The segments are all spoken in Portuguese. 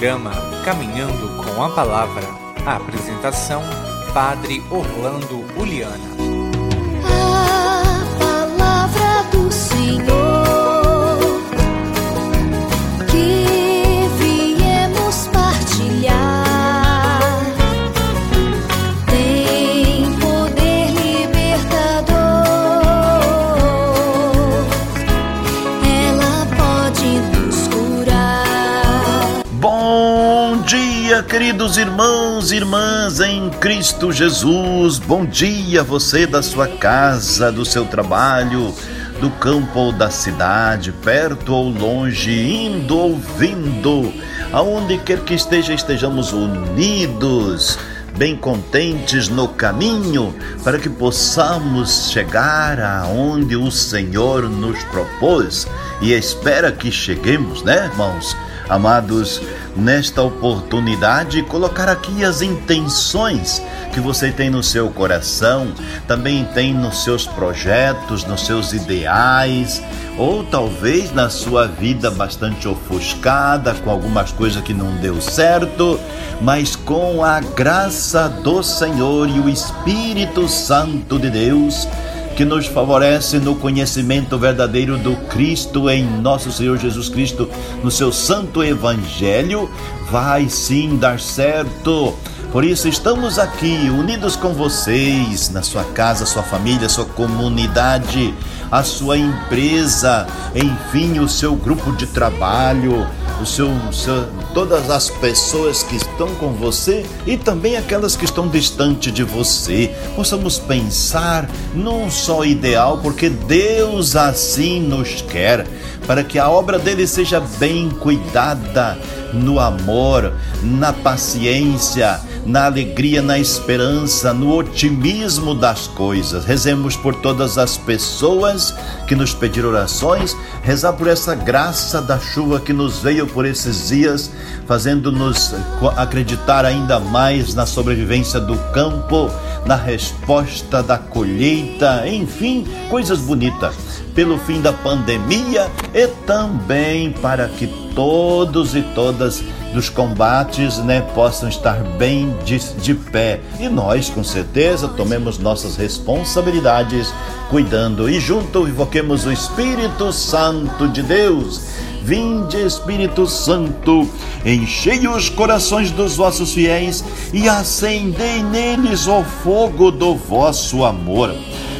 programa Caminhando com a Palavra. A apresentação: Padre Orlando Uliana. Queridos irmãos e irmãs em Cristo Jesus. Bom dia, você da sua casa, do seu trabalho, do campo ou da cidade, perto ou longe, indo ou vindo, aonde quer que esteja, estejamos unidos, bem contentes no caminho, para que possamos chegar aonde o Senhor nos propôs e espera que cheguemos, né, irmãos? Amados, nesta oportunidade, colocar aqui as intenções que você tem no seu coração, também tem nos seus projetos, nos seus ideais, ou talvez na sua vida bastante ofuscada, com algumas coisas que não deu certo, mas com a graça do Senhor e o Espírito Santo de Deus que nos favorece no conhecimento verdadeiro do Cristo em nosso Senhor Jesus Cristo, no seu santo evangelho, vai sim dar certo. Por isso estamos aqui unidos com vocês, na sua casa, sua família, sua comunidade, a sua empresa, enfim, o seu grupo de trabalho, o seu, o seu, todas as pessoas que estão com você e também aquelas que estão distante de você. Possamos pensar num só ideal, porque Deus assim nos quer, para que a obra dele seja bem cuidada no amor, na paciência, na alegria, na esperança, no otimismo das coisas. Rezemos por todas as pessoas que nos pediram orações, rezar por essa graça da chuva que nos veio por esses dias, fazendo-nos acreditar ainda mais na sobrevivência do campo, na resposta da colheita, enfim, coisas bonitas. Pelo fim da pandemia e também para que todos e todas dos combates né, possam estar bem de, de pé. E nós, com certeza, tomemos nossas responsabilidades cuidando e junto invoquemos o Espírito Santo de Deus. Vinde, Espírito Santo, enchei os corações dos vossos fiéis e acendei neles o fogo do vosso amor.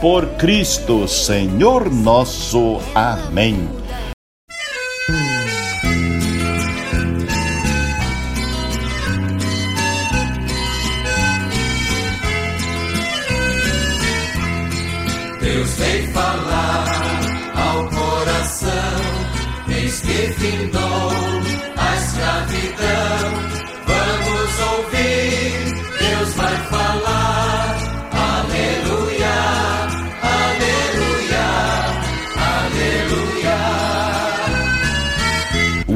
por Cristo, Senhor nosso. Amém.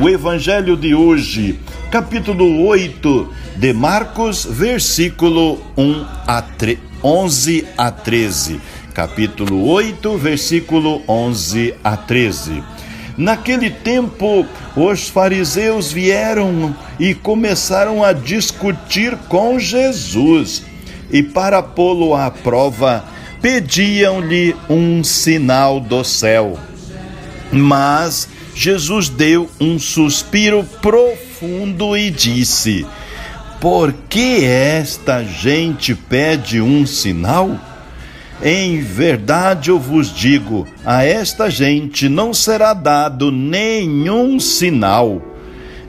O Evangelho de hoje, capítulo 8 de Marcos, versículo 1 a 3, 11 a 13 capítulo 8, versículo 11 a 13. Naquele tempo, os fariseus vieram e começaram a discutir com Jesus, e para pô-lo à prova, pediam-lhe um sinal do céu. Mas Jesus deu um suspiro profundo e disse: Por que esta gente pede um sinal? Em verdade eu vos digo: a esta gente não será dado nenhum sinal.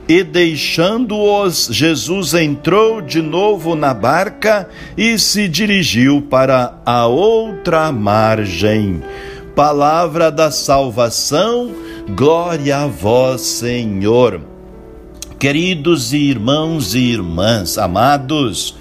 E deixando-os, Jesus entrou de novo na barca e se dirigiu para a outra margem. Palavra da salvação, glória a vós, Senhor. Queridos irmãos e irmãs, amados,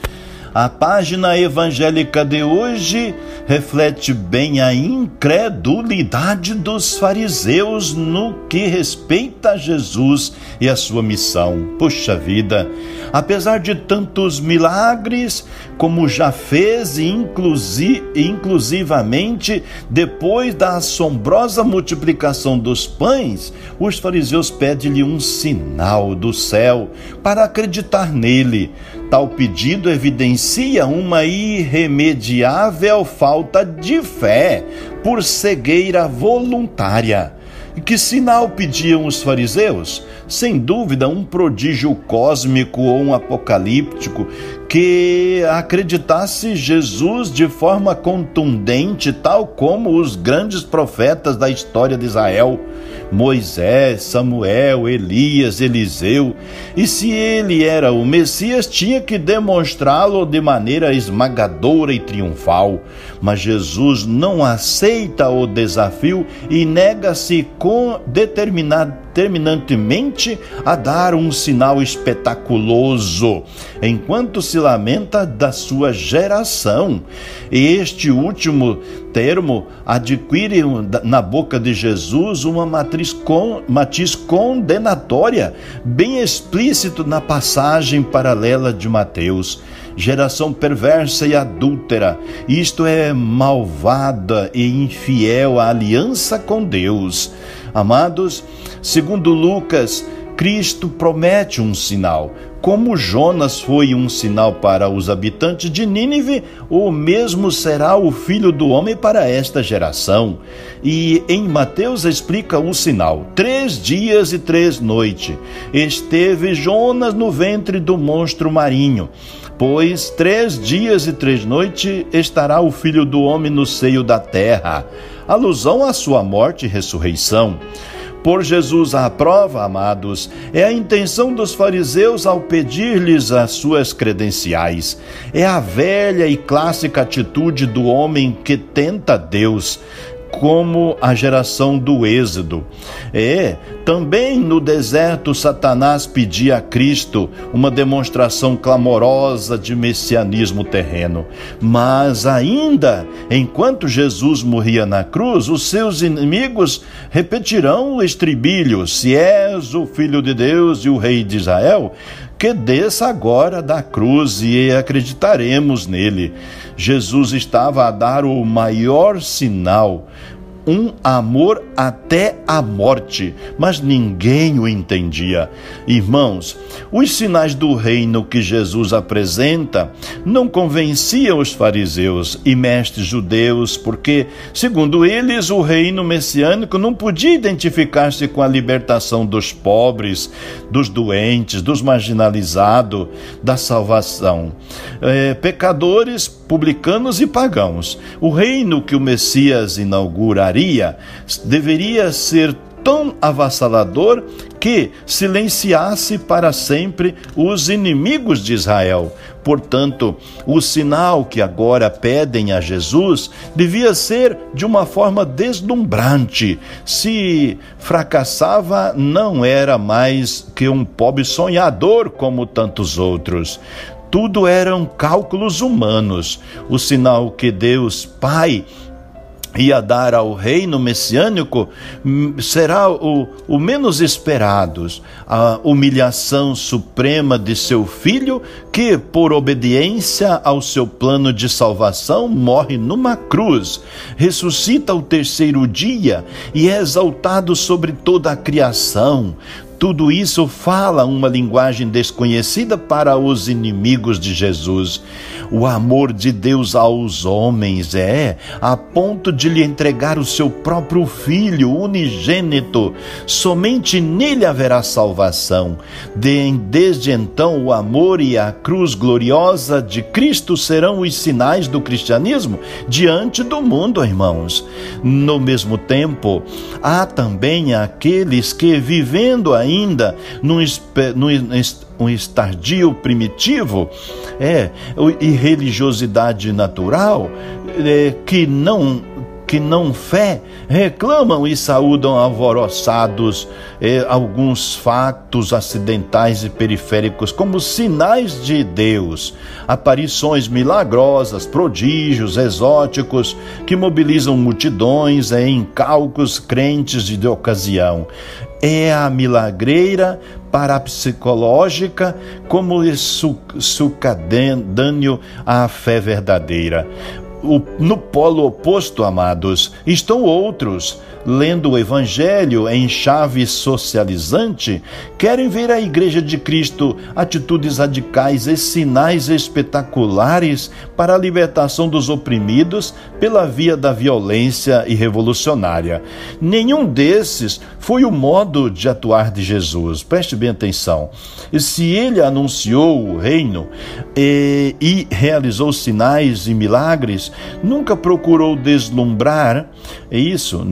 A página evangélica de hoje reflete bem a incredulidade dos fariseus no que respeita a Jesus e a sua missão. Puxa vida, apesar de tantos milagres, como já fez, inclusi inclusivamente depois da assombrosa multiplicação dos pães, os fariseus pedem-lhe um sinal do céu para acreditar nele. Tal pedido evidencia uma irremediável falta de fé por cegueira voluntária. Que sinal pediam os fariseus? Sem dúvida, um prodígio cósmico ou um apocalíptico que acreditasse Jesus de forma contundente, tal como os grandes profetas da história de Israel. Moisés, Samuel, Elias, Eliseu. E se ele era o Messias, tinha que demonstrá-lo de maneira esmagadora e triunfal. Mas Jesus não aceita o desafio e nega-se com determinado terminantemente a dar um sinal espetaculoso, enquanto se lamenta da sua geração. E este último termo adquire na boca de Jesus uma matriz com, matiz condenatória, bem explícito na passagem paralela de Mateus. Geração perversa e adúltera, isto é, malvada e infiel à aliança com Deus. Amados, segundo Lucas, Cristo promete um sinal. Como Jonas foi um sinal para os habitantes de Nínive, o mesmo será o filho do homem para esta geração. E em Mateus explica o sinal: três dias e três noites esteve Jonas no ventre do monstro marinho. Pois três dias e três noites estará o filho do homem no seio da terra. Alusão à sua morte e ressurreição por Jesus à prova, amados, é a intenção dos fariseus ao pedir-lhes as suas credenciais. É a velha e clássica atitude do homem que tenta Deus como a geração do Êxodo. É, também no deserto, Satanás pedia a Cristo uma demonstração clamorosa de messianismo terreno. Mas ainda, enquanto Jesus morria na cruz, os seus inimigos repetirão o estribilho: Se és o Filho de Deus e o Rei de Israel, que desça agora da cruz e acreditaremos nele. Jesus estava a dar o maior sinal um amor até a morte, mas ninguém o entendia. Irmãos, os sinais do reino que Jesus apresenta não convenciam os fariseus e mestres judeus, porque, segundo eles, o reino messiânico não podia identificar-se com a libertação dos pobres, dos doentes, dos marginalizados, da salvação. É, pecadores, publicanos e pagãos. O reino que o Messias deveria ser tão avassalador que silenciasse para sempre os inimigos de Israel. Portanto, o sinal que agora pedem a Jesus devia ser de uma forma deslumbrante. Se fracassava, não era mais que um pobre sonhador como tantos outros tudo eram cálculos humanos. O sinal que Deus Pai ia dar ao reino messiânico hum, será o, o menos esperado, a humilhação suprema de seu filho, que, por obediência ao seu plano de salvação, morre numa cruz, ressuscita o terceiro dia e é exaltado sobre toda a criação. Tudo isso fala uma linguagem desconhecida para os inimigos de Jesus. O amor de Deus aos homens é a ponto de lhe entregar o seu próprio Filho unigênito. Somente nele haverá salvação. Desde então, o amor e a cruz gloriosa de Cristo serão os sinais do cristianismo diante do mundo, irmãos. No mesmo tempo, há também aqueles que, vivendo ainda num, num, um estardio primitivo, é, e religiosidade natural, é, que não que não fé reclamam e saúdam alvoroçados eh, alguns fatos acidentais e periféricos como sinais de Deus, aparições milagrosas, prodígios exóticos que mobilizam multidões em cálculos crentes de ocasião. É a milagreira parapsicológica como sucedâneo à fé verdadeira. No polo oposto, amados, estão outros lendo o Evangelho em chave socializante, querem ver a Igreja de Cristo atitudes radicais e sinais espetaculares para a libertação dos oprimidos pela via da violência e revolucionária. Nenhum desses foi o modo de atuar de Jesus. Preste bem atenção. Se ele anunciou o reino e, e realizou sinais e milagres, nunca procurou deslumbrar isso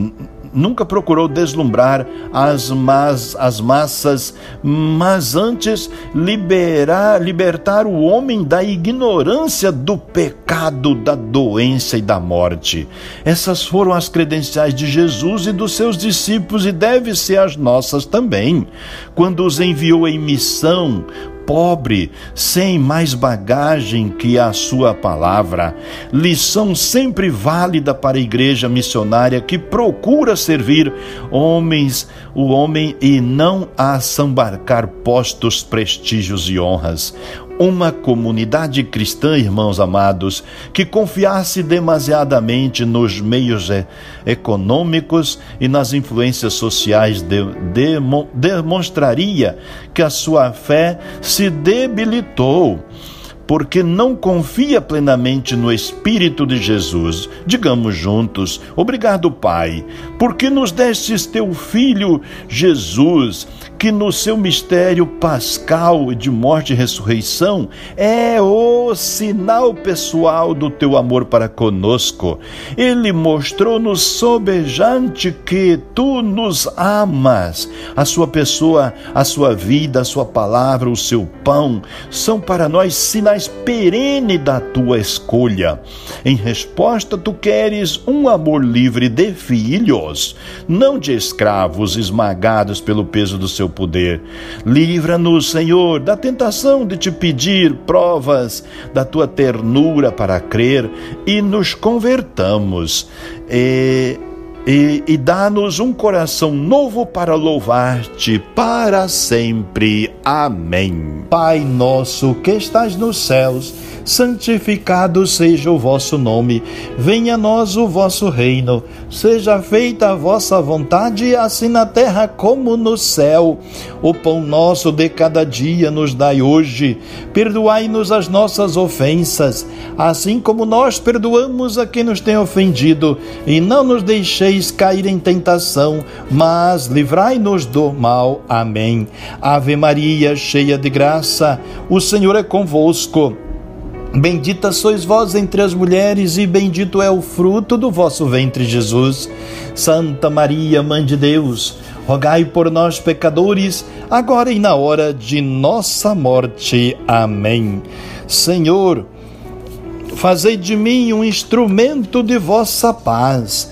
nunca procurou deslumbrar as, mas, as massas, mas antes liberar, libertar o homem da ignorância do pecado, da doença e da morte. Essas foram as credenciais de Jesus e dos seus discípulos e devem ser as nossas também. Quando os enviou em missão, pobre, sem mais bagagem que a sua palavra. Lição sempre válida para a igreja missionária que procura servir homens, o homem e não assambarcar postos, prestígios e honras uma comunidade cristã, irmãos amados, que confiasse demasiadamente nos meios econômicos e nas influências sociais de, de, demonstraria que a sua fé se debilitou porque não confia plenamente no Espírito de Jesus. Digamos juntos: Obrigado, Pai, porque nos destes teu Filho Jesus, que no seu mistério pascal de morte e ressurreição é o sinal pessoal do teu amor para conosco. Ele mostrou-nos sobejante que tu nos amas. A sua pessoa, a sua vida, a sua palavra, o seu pão são para nós sinais mais perene da tua escolha. Em resposta, tu queres um amor livre de filhos, não de escravos esmagados pelo peso do seu poder. Livra-nos, Senhor, da tentação de te pedir provas da tua ternura para crer e nos convertamos. E e, e dá-nos um coração novo para louvar-te para sempre. Amém. Pai nosso que estás nos céus, santificado seja o vosso nome. Venha a nós o vosso reino. Seja feita a vossa vontade, assim na terra como no céu. O pão nosso de cada dia nos dai hoje. Perdoai-nos as nossas ofensas, assim como nós perdoamos a quem nos tem ofendido, e não nos deixeis deixeis cair em tentação, mas livrai-nos do mal. Amém. Ave Maria, cheia de graça, o Senhor é convosco. Bendita sois vós entre as mulheres, e bendito é o fruto do vosso ventre, Jesus. Santa Maria, Mãe de Deus, rogai por nós, pecadores, agora e na hora de nossa morte. Amém. Senhor, fazei de mim um instrumento de vossa paz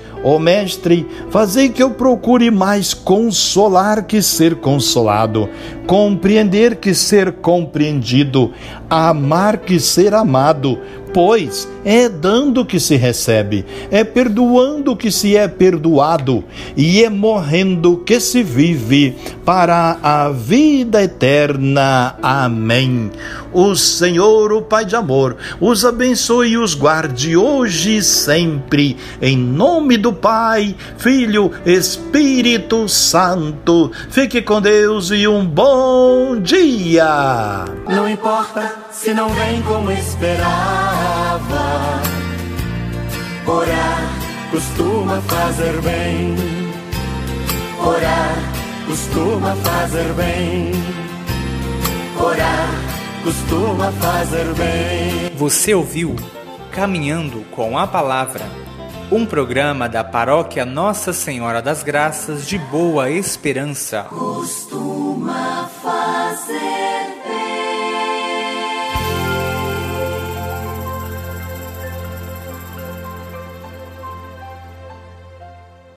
Ó oh, Mestre, fazei que eu procure mais consolar que ser consolado, compreender que ser compreendido, amar que ser amado, pois é dando que se recebe, é perdoando que se é perdoado, e é morrendo que se vive para a vida eterna. Amém. O Senhor, o Pai de amor, os abençoe e os guarde hoje e sempre, em nome do Pai, Filho, Espírito Santo. Fique com Deus e um bom dia. Não importa se não vem como esperava. Orar costuma fazer bem. Orar costuma fazer bem. orar costuma fazer bem. Você ouviu Caminhando com a Palavra, um programa da Paróquia Nossa Senhora das Graças de Boa Esperança. Costuma